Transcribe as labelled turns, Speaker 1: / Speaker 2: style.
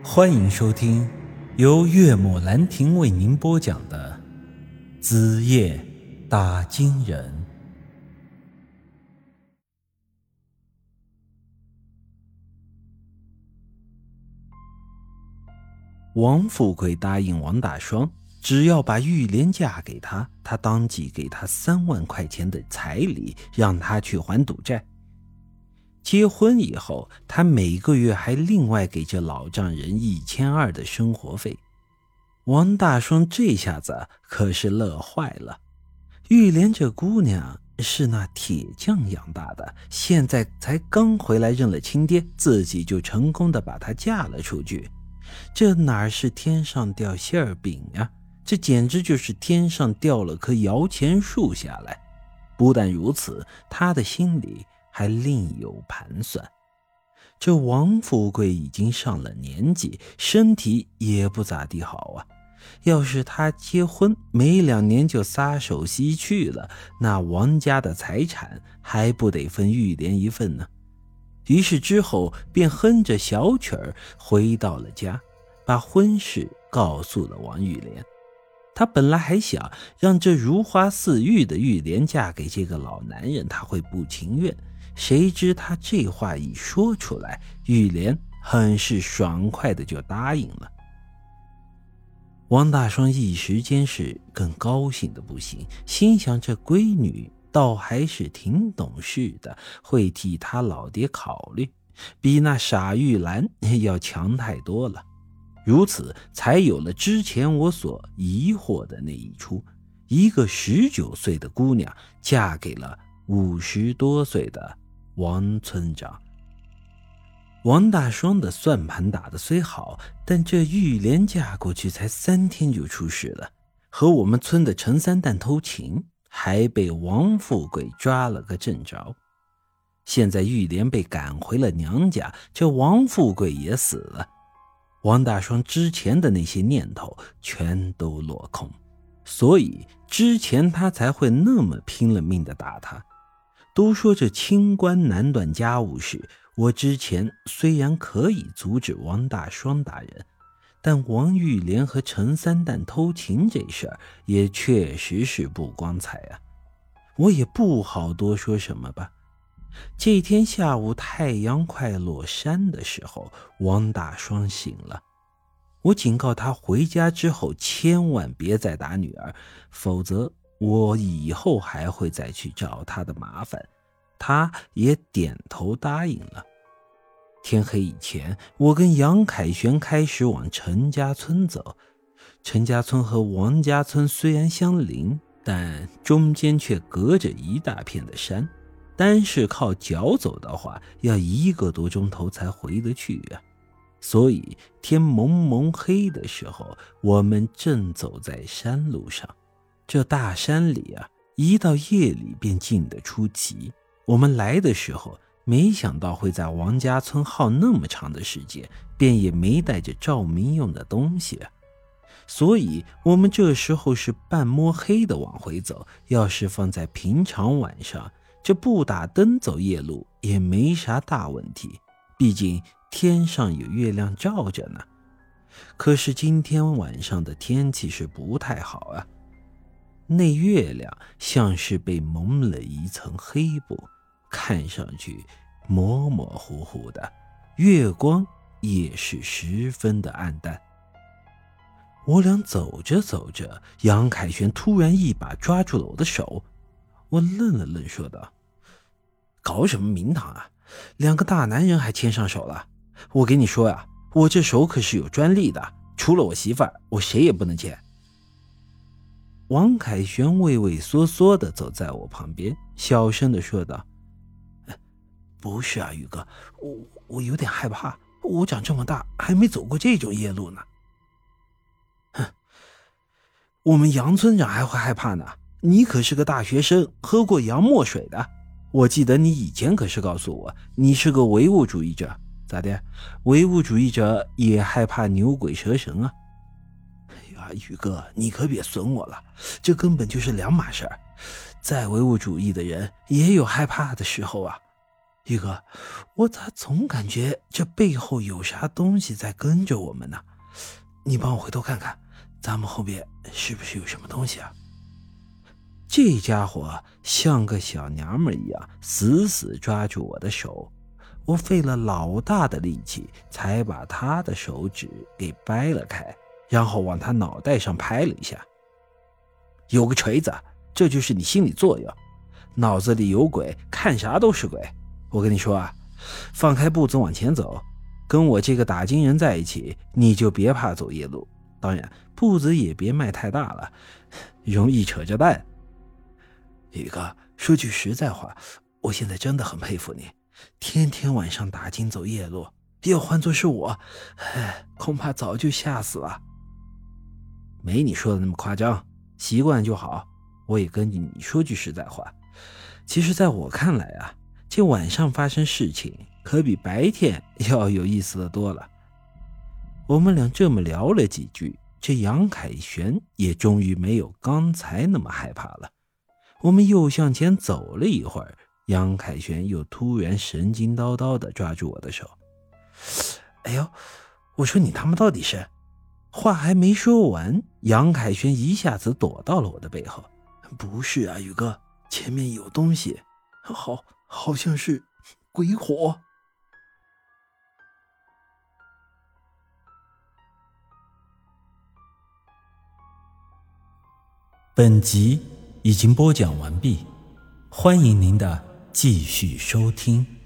Speaker 1: 欢迎收听由岳母兰亭为您播讲的《子夜打金人》。王富贵答应王大双，只要把玉莲嫁给他，他当即给他三万块钱的彩礼，让他去还赌债。结婚以后，他每个月还另外给这老丈人一千二的生活费。王大双这下子可是乐坏了。玉莲这姑娘是那铁匠养大的，现在才刚回来认了亲爹，自己就成功的把她嫁了出去，这哪是天上掉馅饼呀？这简直就是天上掉了棵摇钱树下来。不但如此，他的心里……还另有盘算。这王富贵已经上了年纪，身体也不咋地好啊。要是他结婚没两年就撒手西去了，那王家的财产还不得分玉莲一份呢？于是之后便哼着小曲儿回到了家，把婚事告诉了王玉莲。他本来还想让这如花似玉的玉莲嫁给这个老男人，他会不情愿。谁知他这话一说出来，玉莲很是爽快的就答应了。王大双一时间是更高兴的不行，心想这闺女倒还是挺懂事的，会替他老爹考虑，比那傻玉兰要强太多了。如此才有了之前我所疑惑的那一出：一个十九岁的姑娘嫁给了五十多岁的。王村长，王大双的算盘打的虽好，但这玉莲嫁过去才三天就出事了，和我们村的陈三蛋偷情，还被王富贵抓了个正着。现在玉莲被赶回了娘家，这王富贵也死了，王大双之前的那些念头全都落空，所以之前他才会那么拼了命的打他。都说这清官难断家务事。我之前虽然可以阻止王大双打人，但王玉莲和陈三蛋偷情这事儿也确实是不光彩啊。我也不好多说什么吧。这天下午太阳快落山的时候，王大双醒了。我警告他回家之后千万别再打女儿，否则。我以后还会再去找他的麻烦，他也点头答应了。天黑以前，我跟杨凯旋开始往陈家村走。陈家村和王家村虽然相邻，但中间却隔着一大片的山，单是靠脚走的话，要一个多钟头才回得去啊。所以天蒙蒙黑的时候，我们正走在山路上。这大山里啊，一到夜里便静得出奇。我们来的时候，没想到会在王家村耗那么长的时间，便也没带着照明用的东西。所以，我们这时候是半摸黑的往回走。要是放在平常晚上，这不打灯走夜路也没啥大问题，毕竟天上有月亮照着呢。可是今天晚上的天气是不太好啊。那月亮像是被蒙了一层黑布，看上去模模糊糊的，月光也是十分的暗淡。我俩走着走着，杨凯旋突然一把抓住了我的手，我愣了愣，说道：“搞什么名堂啊？两个大男人还牵上手了？我跟你说呀，我这手可是有专利的，除了我媳妇儿，我谁也不能牵。”王凯旋畏畏缩缩的走在我旁边，小声的说道：“不是啊，宇哥，我我有点害怕。我长这么大还没走过这种夜路呢。”“哼，我们杨村长还会害怕呢。你可是个大学生，喝过洋墨水的。我记得你以前可是告诉我，你是个唯物主义者。咋的？唯物主义者也害怕牛鬼蛇神啊？”宇哥，你可别损我了，这根本就是两码事儿。再唯物主义的人也有害怕的时候啊。宇哥，我咋总感觉这背后有啥东西在跟着我们呢？你帮我回头看看，咱们后边是不是有什么东西啊？这家伙像个小娘们一样，死死抓住我的手。我费了老大的力气，才把他的手指给掰了开，然后往他脑袋上拍了一下。有个锤子，这就是你心理作用。脑子里有鬼，看啥都是鬼。我跟你说啊，放开步子往前走，跟我这个打金人在一起，你就别怕走夜路。当然，步子也别迈太大了，容易扯着蛋。宇哥，说句实在话，我现在真的很佩服你，天天晚上打金走夜路。要换做是我，唉，恐怕早就吓死了。没你说的那么夸张，习惯就好。我也跟你说句实在话，其实在我看来啊。这晚上发生事情可比白天要有意思的多了。我们俩这么聊了几句，这杨凯旋也终于没有刚才那么害怕了。我们又向前走了一会儿，杨凯旋又突然神经叨叨地抓住我的手。哎呦，我说你他妈到底是……话还没说完，杨凯旋一下子躲到了我的背后。不是啊，宇哥，前面有东西。好。好像是鬼火。
Speaker 2: 本集已经播讲完毕，欢迎您的继续收听。